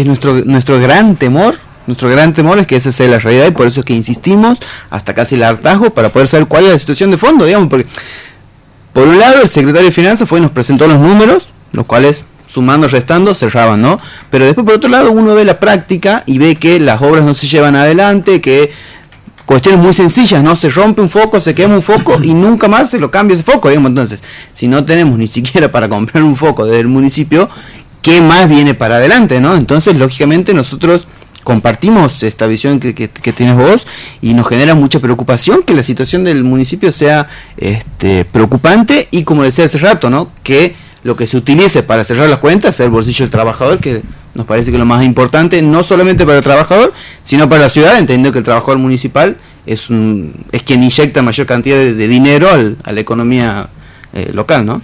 es nuestro, nuestro gran temor. Nuestro gran temor es que esa sea la realidad y por eso es que insistimos hasta casi el hartazgo para poder saber cuál es la situación de fondo, digamos, porque por un lado el secretario de Finanzas fue y nos presentó los números, los cuales sumando, restando, cerraban, ¿no? Pero después por otro lado uno ve la práctica y ve que las obras no se llevan adelante, que cuestiones muy sencillas, ¿no? Se rompe un foco, se quema un foco y nunca más se lo cambia ese foco, digamos. Entonces, si no tenemos ni siquiera para comprar un foco del municipio, ¿qué más viene para adelante, no? Entonces, lógicamente, nosotros compartimos esta visión que, que, tienes vos y nos genera mucha preocupación que la situación del municipio sea este, preocupante y como decía hace rato, ¿no? Que lo que se utilice para cerrar las cuentas sea el bolsillo del trabajador, que nos parece que es lo más importante, no solamente para el trabajador, sino para la ciudad, entendiendo que el trabajador municipal es, un, es quien inyecta mayor cantidad de, dinero al, a la economía eh, local, ¿no?